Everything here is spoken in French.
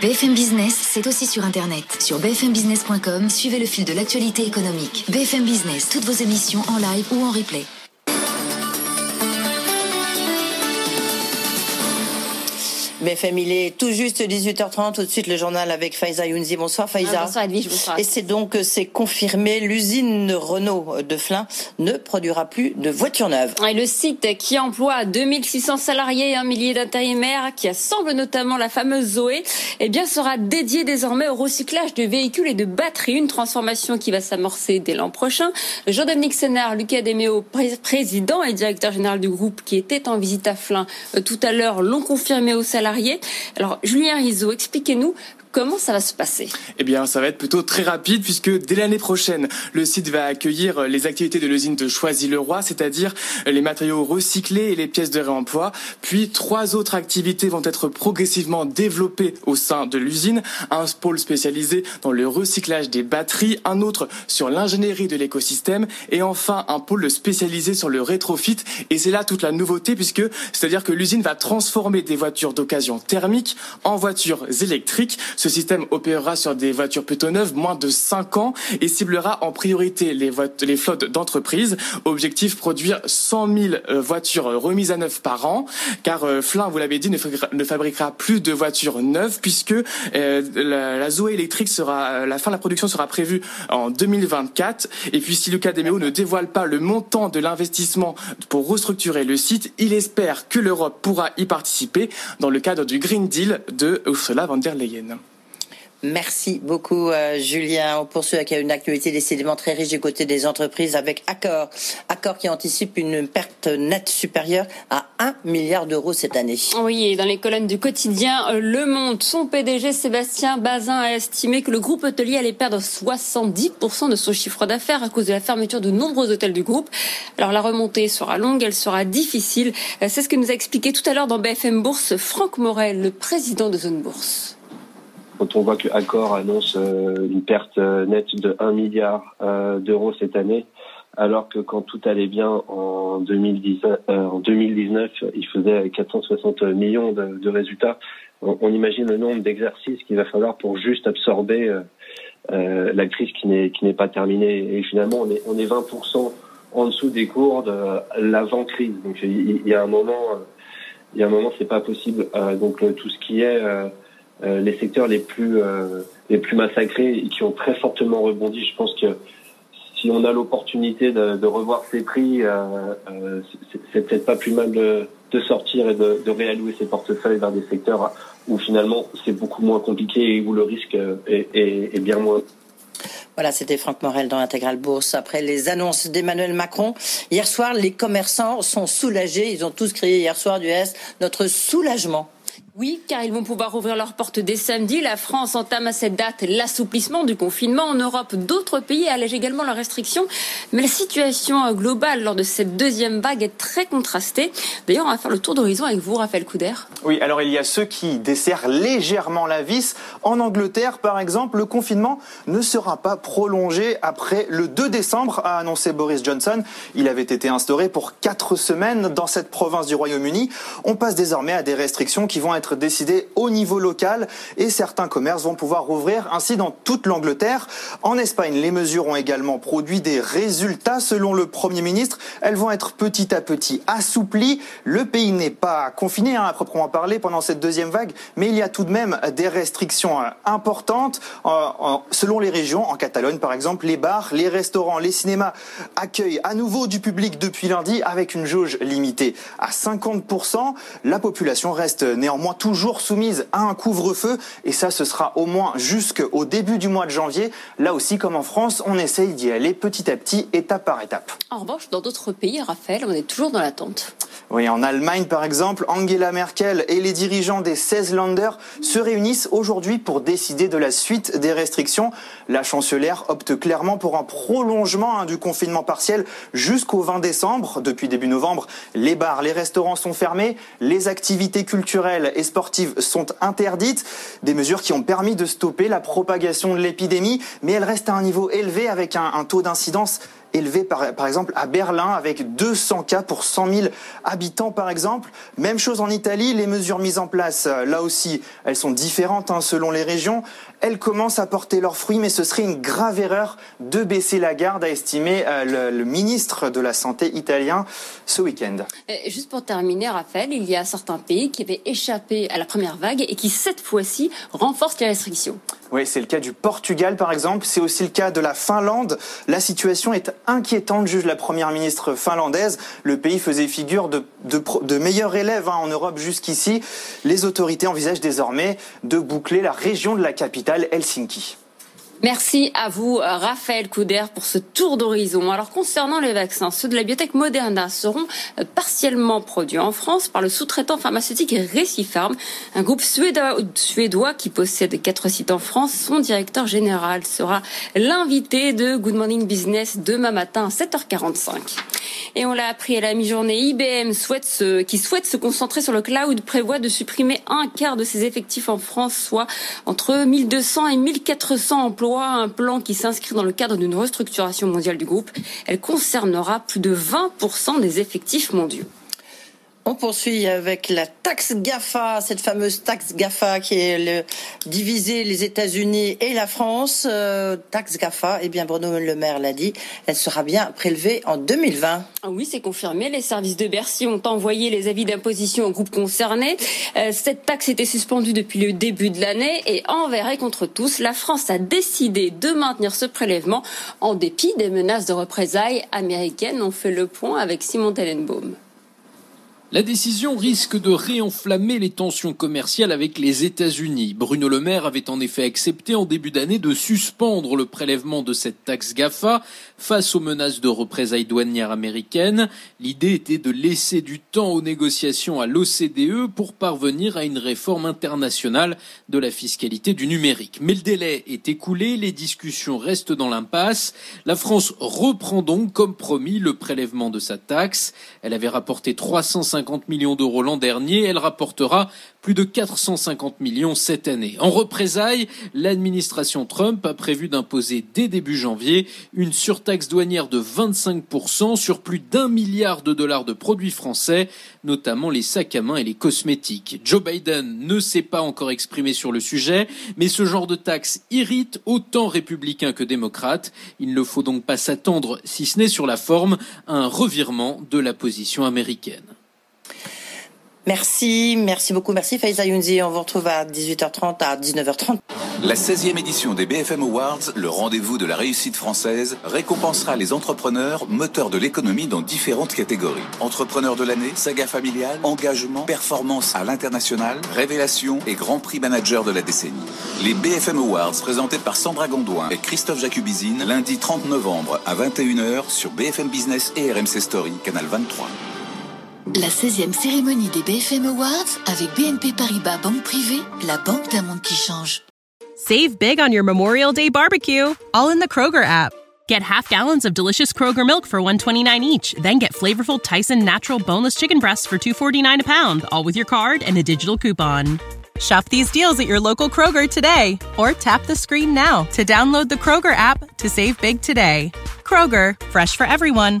BFM Business, c'est aussi sur Internet. Sur bfmbusiness.com, suivez le fil de l'actualité économique. BFM Business, toutes vos émissions en live ou en replay. BFM, il est tout juste 18h30. Tout de suite, le journal avec Faiza Younzi. Bonsoir Faiza. Ah, bonsoir Edwige, bonsoir. Et c'est donc, c'est confirmé, l'usine Renault de Flins ne produira plus de voitures neuves. Et le site qui emploie 2600 salariés et un millier d'intérimaires, qui assemble notamment la fameuse Zoé, eh bien, sera dédié désormais au recyclage de véhicules et de batteries. Une transformation qui va s'amorcer dès l'an prochain. Jean-Dominique Sénard, Lucas Deméo, président et directeur général du groupe, qui était en visite à Flins euh, tout à l'heure, l'ont confirmé aux salariés alors, Julien Rizzo, expliquez-nous Comment ça va se passer? Eh bien, ça va être plutôt très rapide puisque dès l'année prochaine, le site va accueillir les activités de l'usine de Choisy-le-Roi, c'est-à-dire les matériaux recyclés et les pièces de réemploi. Puis, trois autres activités vont être progressivement développées au sein de l'usine. Un pôle spécialisé dans le recyclage des batteries, un autre sur l'ingénierie de l'écosystème et enfin un pôle spécialisé sur le rétrofit. Et c'est là toute la nouveauté puisque, c'est-à-dire que l'usine va transformer des voitures d'occasion thermique en voitures électriques. Ce système opérera sur des voitures plutôt neuves, moins de 5 ans, et ciblera en priorité les, flottes d'entreprises. Objectif, produire 100 000 euh, voitures remises à neuf par an, car euh, Flin, vous l'avez dit, ne, fabriquera plus de voitures neuves, puisque euh, la, Zoé électrique sera, la fin de la production sera prévue en 2024. Et puis si Lucas Demeo ne dévoile pas le montant de l'investissement pour restructurer le site, il espère que l'Europe pourra y participer dans le cadre du Green Deal de Ursula von der Leyen. Merci beaucoup, euh, Julien. On poursuit avec une actualité décidément très riche du côté des entreprises avec Accor. Accor qui anticipe une perte nette supérieure à 1 milliard d'euros cette année. Oui, et dans les colonnes du quotidien euh, Le Monde, son PDG Sébastien Bazin a estimé que le groupe hôtelier allait perdre 70% de son chiffre d'affaires à cause de la fermeture de nombreux hôtels du groupe. Alors la remontée sera longue, elle sera difficile. Euh, c'est ce que nous a expliqué tout à l'heure dans BFM Bourse Franck Morel, le président de Zone Bourse quand on voit que Accor annonce euh, une perte euh, nette de 1 milliard euh, d'euros cette année, alors que quand tout allait bien en 2019, en 2019 il faisait 460 millions de, résultats. On, imagine le nombre d'exercices qu'il va falloir pour juste absorber la crise qui n'est pas terminée. Et finalement, on est on est 20% en dessous des cours de l'avant crise. Donc il y, a un moment, il y a un moment, c'est pas possible. donc tout ce qui est euh, les secteurs les plus euh, les plus massacrés et qui ont très fortement rebondi. Je pense que si on a l'opportunité de, revoir ces prix, euh, euh c'est peut-être pas plus mal de, sortir et de, réallouer ses portefeuilles vers des secteurs où finalement c'est beaucoup moins compliqué et où le risque est, bien moins. Voilà, c'était Franck Morel dans l'Intégral Bourse. Après les annonces d'Emmanuel Macron, hier soir, les commerçants sont soulagés. Ils ont tous crié hier soir du S notre soulagement. Oui, car ils vont pouvoir ouvrir leurs portes dès samedi. La France entame à cette date l'assouplissement du confinement. En Europe, d'autres pays allègent également leurs restrictions. Mais la situation globale lors de cette deuxième vague est très contrastée. D'ailleurs, on va faire le tour d'horizon avec vous, Raphaël Couder. Oui, alors il y a ceux qui desserrent légèrement la vis. En Angleterre, par exemple, le confinement ne sera pas prolongé après le 2 décembre, a annoncé Boris Johnson. Il avait été instauré pour quatre semaines dans cette province du Royaume-Uni. On passe désormais à des restrictions qui vont être décidé au niveau local et certains commerces vont pouvoir rouvrir ainsi dans toute l'Angleterre. En Espagne, les mesures ont également produit des résultats selon le Premier ministre. Elles vont être petit à petit assouplies. Le pays n'est pas confiné hein, à proprement parler pendant cette deuxième vague, mais il y a tout de même des restrictions euh, importantes. selon les régions, en Catalogne par exemple, les bars, les restaurants, les cinémas accueillent à nouveau du public depuis lundi avec une jauge limitée à 50%. La population reste néanmoins toujours soumises à un couvre-feu et ça ce sera au moins jusqu'au début du mois de janvier. Là aussi comme en France, on essaye d'y aller petit à petit, étape par étape. En revanche, dans d'autres pays, Raphaël, on est toujours dans l'attente. Oui, en Allemagne par exemple, Angela Merkel et les dirigeants des 16 Länder se réunissent aujourd'hui pour décider de la suite des restrictions. La chancelière opte clairement pour un prolongement hein, du confinement partiel jusqu'au 20 décembre. Depuis début novembre, les bars, les restaurants sont fermés, les activités culturelles et sportives sont interdites. Des mesures qui ont permis de stopper la propagation de l'épidémie, mais elles restent à un niveau élevé avec un, un taux d'incidence élevé par, exemple à Berlin avec 200 cas pour 100 000 habitants par exemple. Même chose en Italie, les mesures mises en place euh, là aussi, elles sont différentes hein, selon les régions. Elles commencent à porter leurs fruits, mais ce serait une grave erreur de baisser la garde, a estimé euh, le, le, ministre de la Santé italien ce week-end. Juste pour terminer, Raphaël, il y a certains pays qui avaient échappé à la première vague et qui cette fois-ci renforcent les restrictions. Oui, c'est le cas du Portugal par exemple, c'est aussi le cas de la Finlande. La situation est inquiétante, juge la première ministre finlandaise. Le pays faisait figure de, de, meilleur élève hein, en Europe jusqu'ici. Les autorités envisagent désormais de boucler la région de la capitale, Helsinki. Merci à vous, Raphaël Couder, pour ce tour d'horizon. Alors, concernant les vaccins, ceux de la biotech Moderna seront partiellement produits en France par le sous-traitant pharmaceutique Recipharm, un groupe suédois, suédois qui possède quatre sites en France. Son directeur général sera l'invité de Good Morning Business demain matin à 7h45. Et on l'a appris à la mi-journée, IBM souhaite se, qui souhaite se concentrer sur le cloud prévoit de supprimer un quart de ses effectifs en France, soit entre 1200 et 1400 emplois un plan qui s'inscrit dans le cadre d'une restructuration mondiale du groupe. Elle concernera plus de 20% des effectifs mondiaux. On poursuit avec la taxe GAFA, cette fameuse taxe GAFA qui est le, divisée les États-Unis et la France. Euh, taxe GAFA, eh bien Bruno Le Maire l'a dit, elle sera bien prélevée en 2020. Ah oui, c'est confirmé. Les services de Bercy ont envoyé les avis d'imposition aux groupes concernés. Euh, cette taxe était suspendue depuis le début de l'année et envers et contre tous, la France a décidé de maintenir ce prélèvement en dépit des menaces de représailles américaines. On fait le point avec Simon Tellenbaum. La décision risque de réenflammer les tensions commerciales avec les États-Unis. Bruno Le Maire avait en effet accepté en début d'année de suspendre le prélèvement de cette taxe GAFA face aux menaces de représailles douanières américaines. L'idée était de laisser du temps aux négociations à l'OCDE pour parvenir à une réforme internationale de la fiscalité du numérique. Mais le délai est écoulé, les discussions restent dans l'impasse. La France reprend donc, comme promis, le prélèvement de sa taxe. Elle avait rapporté 350 50 millions d'euros l'an dernier, elle rapportera plus de 450 millions cette année. En représailles, l'administration Trump a prévu d'imposer dès début janvier une surtaxe douanière de 25% sur plus d'un milliard de dollars de produits français, notamment les sacs à main et les cosmétiques. Joe Biden ne s'est pas encore exprimé sur le sujet, mais ce genre de taxe irrite autant républicains que démocrates. Il ne faut donc pas s'attendre, si ce n'est sur la forme, à un revirement de la position américaine. Merci, merci beaucoup. Merci Faiza Younzi. On vous retrouve à 18h30, à 19h30. La 16e édition des BFM Awards, le rendez-vous de la réussite française, récompensera les entrepreneurs moteurs de l'économie dans différentes catégories. Entrepreneurs de l'année, saga familiale, engagement, performance à l'international, révélation et grand prix manager de la décennie. Les BFM Awards présentés par Sandra Gondouin et Christophe Jacubizine lundi 30 novembre à 21h sur BFM Business et RMC Story, canal 23. La 16e cérémonie des BFM Awards avec BNP Paribas Banque Privée, la banque d'un monde qui change. Save big on your Memorial Day barbecue, all in the Kroger app. Get half gallons of delicious Kroger milk for 129 each, then get flavorful Tyson natural boneless chicken breasts for 249 a pound, all with your card and a digital coupon. Shop these deals at your local Kroger today or tap the screen now to download the Kroger app to save big today. Kroger, fresh for everyone.